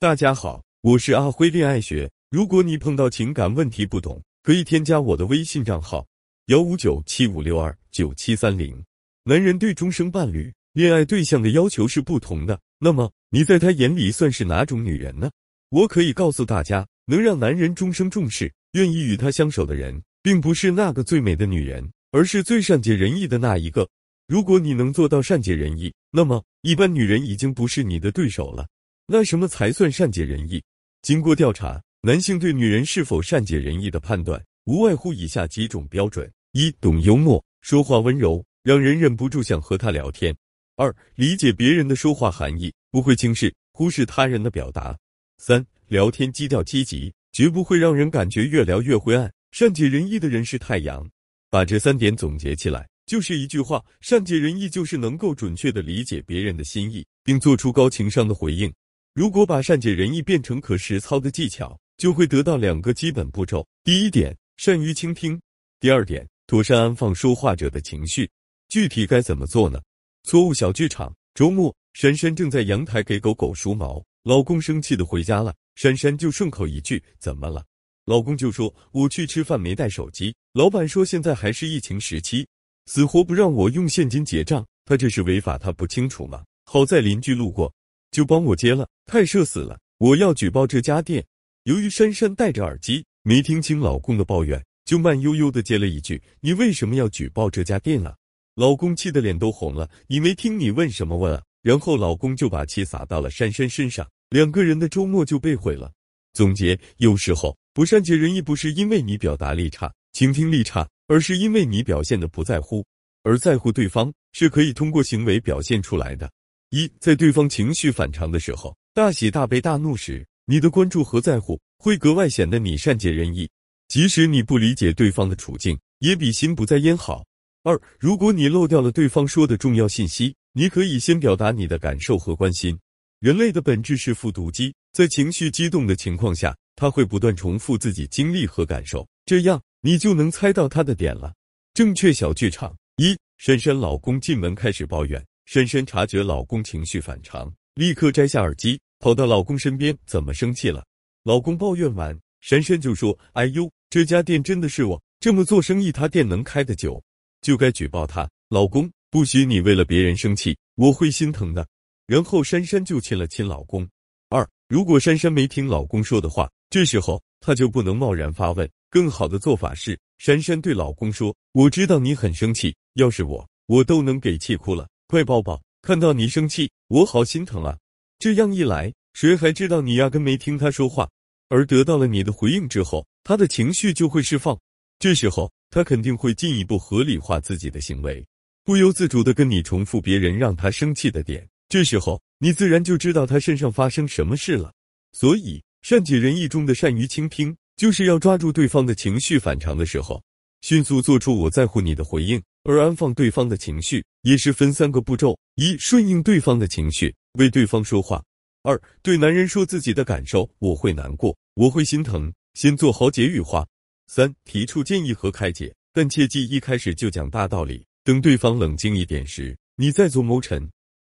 大家好，我是阿辉恋爱学。如果你碰到情感问题不懂，可以添加我的微信账号幺五九七五六二九七三零。男人对终生伴侣、恋爱对象的要求是不同的，那么你在他眼里算是哪种女人呢？我可以告诉大家，能让男人终生重视、愿意与他相守的人，并不是那个最美的女人，而是最善解人意的那一个。如果你能做到善解人意，那么一般女人已经不是你的对手了。那什么才算善解人意？经过调查，男性对女人是否善解人意的判断，无外乎以下几种标准：一、懂幽默，说话温柔，让人忍不住想和他聊天；二、理解别人的说话含义，不会轻视、忽视他人的表达；三、聊天基调积极，绝不会让人感觉越聊越灰暗。善解人意的人是太阳。把这三点总结起来。就是一句话，善解人意就是能够准确的理解别人的心意，并做出高情商的回应。如果把善解人意变成可实操的技巧，就会得到两个基本步骤：第一点，善于倾听；第二点，妥善安放说话者的情绪。具体该怎么做呢？错误小剧场。周末，珊珊正在阳台给狗狗梳毛，老公生气的回家了，珊珊就顺口一句：“怎么了？”老公就说：“我去吃饭没带手机，老板说现在还是疫情时期。”死活不让我用现金结账，他这是违法，他不清楚吗？好在邻居路过，就帮我接了，太社死了！我要举报这家店。由于珊珊戴着耳机，没听清老公的抱怨，就慢悠悠的接了一句：“你为什么要举报这家店啊？”老公气得脸都红了，你没听你问什么问啊？然后老公就把气撒到了珊珊身上，两个人的周末就被毁了。总结：有时候不善解人意，不是因为你表达力差、倾听力差。而是因为你表现的不在乎，而在乎对方是可以通过行为表现出来的。一，在对方情绪反常的时候，大喜大悲大怒时，你的关注和在乎会格外显得你善解人意，即使你不理解对方的处境，也比心不在焉好。二，如果你漏掉了对方说的重要信息，你可以先表达你的感受和关心。人类的本质是复读机，在情绪激动的情况下，他会不断重复自己经历和感受，这样。你就能猜到他的点了。正确小剧场一：珊珊老公进门开始抱怨，珊珊察觉老公情绪反常，立刻摘下耳机，跑到老公身边：“怎么生气了？”老公抱怨完，珊珊就说：“哎呦，这家店真的是我这么做生意，他店能开得久，就该举报他。老公，不许你为了别人生气，我会心疼的。”然后珊珊就亲了亲老公。二：如果珊珊没听老公说的话，这时候她就不能贸然发问。更好的做法是，珊珊对老公说：“我知道你很生气，要是我，我都能给气哭了。快抱抱，看到你生气，我好心疼啊。”这样一来，谁还知道你压根没听他说话，而得到了你的回应之后，他的情绪就会释放。这时候，他肯定会进一步合理化自己的行为，不由自主的跟你重复别人让他生气的点。这时候，你自然就知道他身上发生什么事了。所以，善解人意中的善于倾听。就是要抓住对方的情绪反常的时候，迅速做出我在乎你的回应，而安放对方的情绪也是分三个步骤：一、顺应对方的情绪，为对方说话；二、对男人说自己的感受，我会难过，我会心疼，先做好解语话；三、提出建议和开解，但切记一开始就讲大道理，等对方冷静一点时，你再做谋臣。